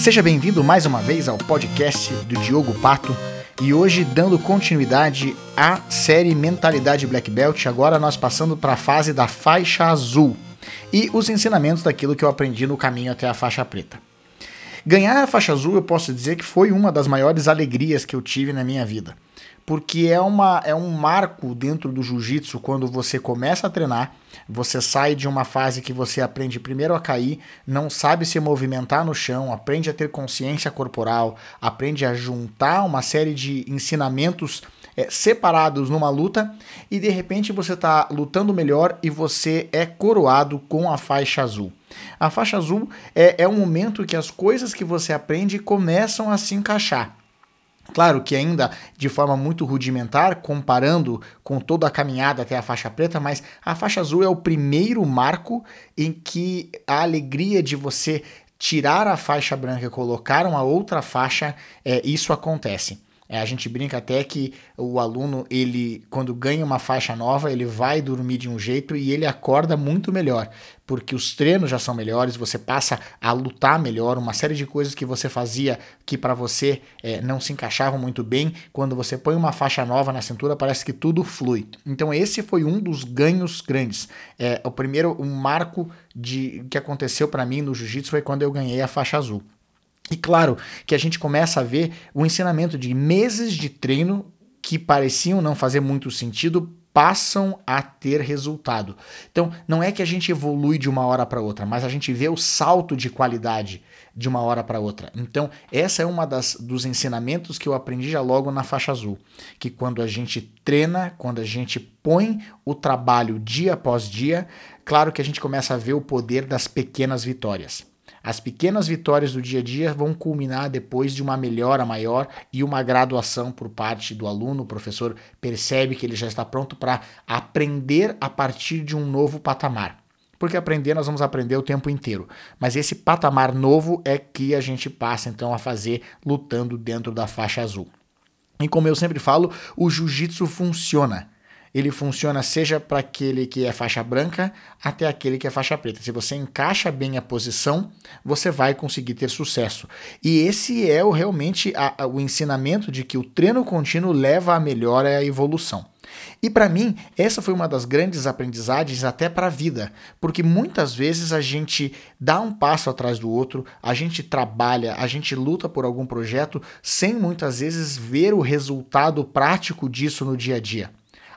Seja bem-vindo mais uma vez ao podcast do Diogo Pato. E hoje dando continuidade à série Mentalidade Black Belt, agora nós passando para a fase da faixa azul. E os ensinamentos daquilo que eu aprendi no caminho até a faixa preta. Ganhar a faixa azul eu posso dizer que foi uma das maiores alegrias que eu tive na minha vida porque é, uma, é um marco dentro do jiu-jitsu quando você começa a treinar, você sai de uma fase que você aprende primeiro a cair, não sabe se movimentar no chão, aprende a ter consciência corporal, aprende a juntar uma série de ensinamentos é, separados numa luta e de repente você está lutando melhor e você é coroado com a faixa azul. A faixa azul é, é um momento que as coisas que você aprende começam a se encaixar. Claro que ainda de forma muito rudimentar, comparando com toda a caminhada até a faixa preta, mas a faixa azul é o primeiro marco em que a alegria de você tirar a faixa branca e colocar uma outra faixa, é, isso acontece. É, a gente brinca até que o aluno, ele, quando ganha uma faixa nova, ele vai dormir de um jeito e ele acorda muito melhor, porque os treinos já são melhores, você passa a lutar melhor, uma série de coisas que você fazia que para você é, não se encaixavam muito bem, quando você põe uma faixa nova na cintura, parece que tudo flui. Então esse foi um dos ganhos grandes. É, o primeiro, um marco de que aconteceu para mim no jiu-jitsu foi quando eu ganhei a faixa azul. E claro que a gente começa a ver o ensinamento de meses de treino que pareciam não fazer muito sentido passam a ter resultado. Então, não é que a gente evolui de uma hora para outra, mas a gente vê o salto de qualidade de uma hora para outra. Então, essa é uma das dos ensinamentos que eu aprendi já logo na faixa azul, que quando a gente treina, quando a gente põe o trabalho dia após dia, claro que a gente começa a ver o poder das pequenas vitórias. As pequenas vitórias do dia a dia vão culminar depois de uma melhora maior e uma graduação por parte do aluno. O professor percebe que ele já está pronto para aprender a partir de um novo patamar. Porque aprender nós vamos aprender o tempo inteiro. Mas esse patamar novo é que a gente passa então a fazer lutando dentro da faixa azul. E como eu sempre falo, o jiu-jitsu funciona ele funciona seja para aquele que é faixa branca até aquele que é faixa preta. Se você encaixa bem a posição, você vai conseguir ter sucesso. E esse é o, realmente a, a, o ensinamento de que o treino contínuo leva à melhora e à evolução. E para mim, essa foi uma das grandes aprendizagens até para a vida, porque muitas vezes a gente dá um passo atrás do outro, a gente trabalha, a gente luta por algum projeto sem muitas vezes ver o resultado prático disso no dia a dia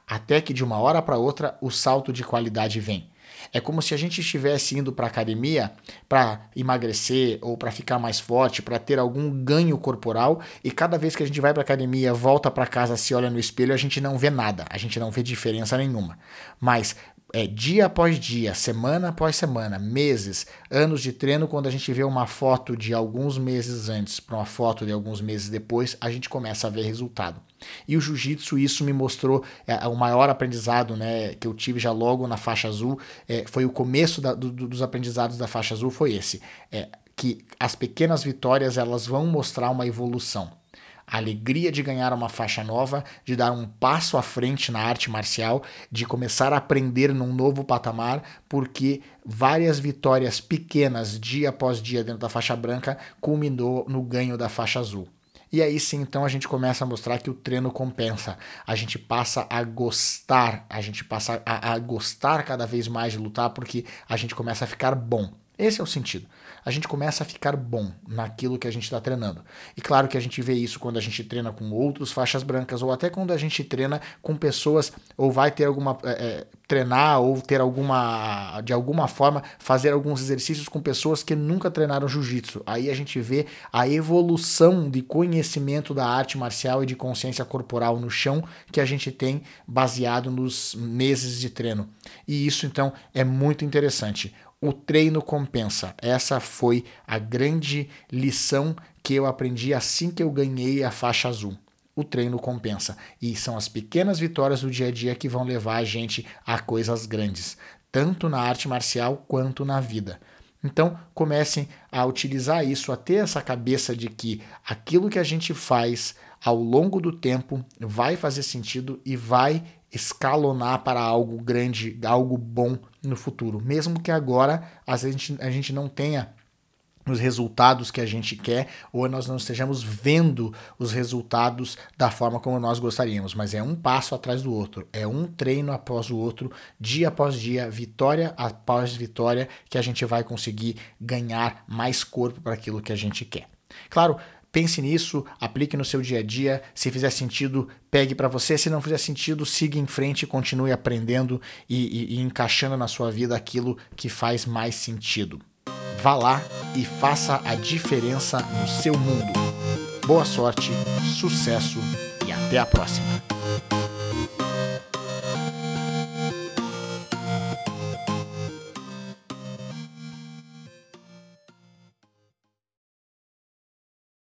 até que de uma hora para outra o salto de qualidade vem. É como se a gente estivesse indo para academia para emagrecer ou para ficar mais forte, para ter algum ganho corporal e cada vez que a gente vai para academia, volta para casa, se olha no espelho, a gente não vê nada, a gente não vê diferença nenhuma. Mas é dia após dia, semana após semana, meses, anos de treino, quando a gente vê uma foto de alguns meses antes para uma foto de alguns meses depois, a gente começa a ver resultado. E o jiu-jitsu, isso me mostrou é, o maior aprendizado né, que eu tive já logo na faixa azul. É, foi o começo da, do, dos aprendizados da faixa azul, foi esse. É, que as pequenas vitórias elas vão mostrar uma evolução a alegria de ganhar uma faixa nova, de dar um passo à frente na arte marcial, de começar a aprender num novo patamar, porque várias vitórias pequenas dia após dia dentro da faixa branca culminou no ganho da faixa azul. E aí sim, então a gente começa a mostrar que o treino compensa. A gente passa a gostar, a gente passa a, a gostar cada vez mais de lutar porque a gente começa a ficar bom. Esse é o sentido. A gente começa a ficar bom naquilo que a gente está treinando. E claro que a gente vê isso quando a gente treina com outros faixas brancas, ou até quando a gente treina com pessoas, ou vai ter alguma. É, é, treinar, ou ter alguma. de alguma forma, fazer alguns exercícios com pessoas que nunca treinaram jiu-jitsu. Aí a gente vê a evolução de conhecimento da arte marcial e de consciência corporal no chão que a gente tem baseado nos meses de treino. E isso então é muito interessante o treino compensa. Essa foi a grande lição que eu aprendi assim que eu ganhei a faixa azul. O treino compensa. E são as pequenas vitórias do dia a dia que vão levar a gente a coisas grandes, tanto na arte marcial quanto na vida. Então, comecem a utilizar isso, a ter essa cabeça de que aquilo que a gente faz ao longo do tempo vai fazer sentido e vai escalonar para algo grande, algo bom no futuro. Mesmo que agora a gente, a gente não tenha os resultados que a gente quer ou nós não estejamos vendo os resultados da forma como nós gostaríamos, mas é um passo atrás do outro, é um treino após o outro, dia após dia, vitória após vitória, que a gente vai conseguir ganhar mais corpo para aquilo que a gente quer. Claro, pense nisso, aplique no seu dia a dia. Se fizer sentido, pegue para você. Se não fizer sentido, siga em frente, continue aprendendo e, e, e encaixando na sua vida aquilo que faz mais sentido. Vá lá e faça a diferença no seu mundo. Boa sorte, sucesso e até a próxima!